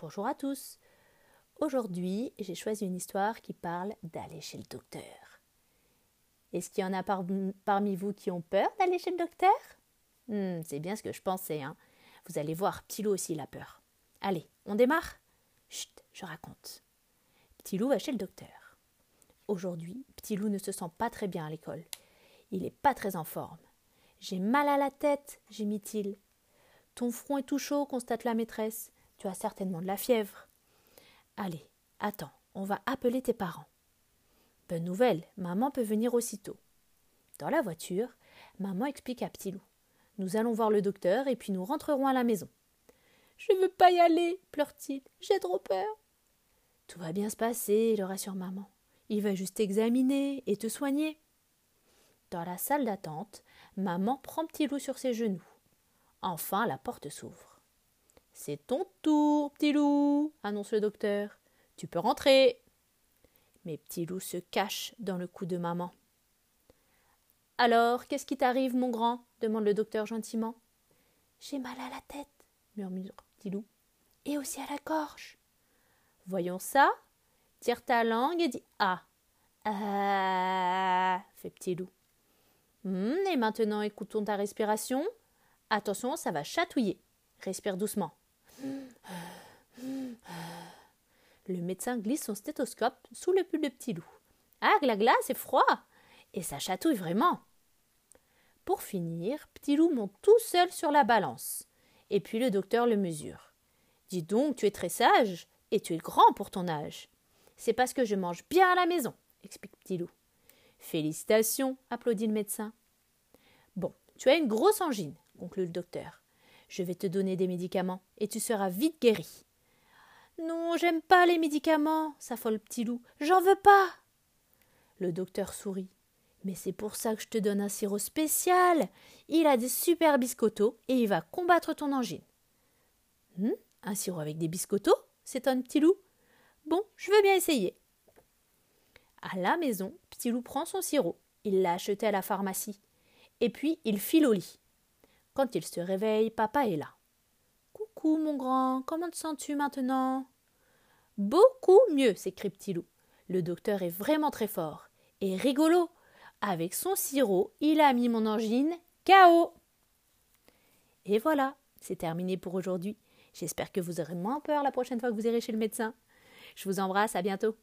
Bonjour à tous. Aujourd'hui, j'ai choisi une histoire qui parle d'aller chez le docteur. Est-ce qu'il y en a parmi vous qui ont peur d'aller chez le docteur? Hmm, C'est bien ce que je pensais. Hein. Vous allez voir, Petit loup aussi il a peur. Allez, on démarre? Chut, je raconte. Petit loup va chez le docteur. Aujourd'hui, Petit loup ne se sent pas très bien à l'école. Il n'est pas très en forme. J'ai mal à la tête, gémit-il. Ton front est tout chaud, constate la maîtresse. Tu as certainement de la fièvre. Allez, attends, on va appeler tes parents. Bonne nouvelle, maman peut venir aussitôt. Dans la voiture, maman explique à Petit Loup. Nous allons voir le docteur et puis nous rentrerons à la maison. Je ne veux pas y aller, pleure-t-il. J'ai trop peur. Tout va bien se passer, le rassure maman. Il va juste examiner et te soigner. Dans la salle d'attente, maman prend Petit Loup sur ses genoux. Enfin, la porte s'ouvre. C'est ton tour, petit loup, annonce le docteur. Tu peux rentrer. Mais petit loup se cache dans le cou de maman. Alors, qu'est-ce qui t'arrive, mon grand? demande le docteur gentiment. J'ai mal à la tête, murmure petit loup, et aussi à la gorge. Voyons ça. Tire ta langue et dis Ah. Ah, fait petit loup. Hum, et maintenant, écoutons ta respiration. Attention, ça va chatouiller. Respire doucement. Le médecin glisse son stéthoscope sous le pull de petit loup. Ah, glagla, c'est froid Et ça chatouille vraiment Pour finir, petit loup monte tout seul sur la balance. Et puis le docteur le mesure. Dis donc, tu es très sage et tu es grand pour ton âge. C'est parce que je mange bien à la maison, explique petit loup. Félicitations, applaudit le médecin. Bon, tu as une grosse angine, conclut le docteur. Je vais te donner des médicaments et tu seras vite guéri. Non, j'aime pas les médicaments, s'affole petit loup. J'en veux pas. Le docteur sourit. Mais c'est pour ça que je te donne un sirop spécial. Il a des super biscottos et il va combattre ton angine. Hum, un sirop avec des biscottos? s'étonne Petit Loup. Bon, je veux bien essayer. À la maison, Petit Loup prend son sirop. Il l'a acheté à la pharmacie. Et puis il file au lit. Quand il se réveille, papa est là. Coucou, mon grand, comment te sens-tu maintenant? Beaucoup mieux, s'écrie Petit Loup. Le docteur est vraiment très fort. Et rigolo. Avec son sirop, il a mis mon angine KO. Et voilà, c'est terminé pour aujourd'hui. J'espère que vous aurez moins peur la prochaine fois que vous irez chez le médecin. Je vous embrasse, à bientôt.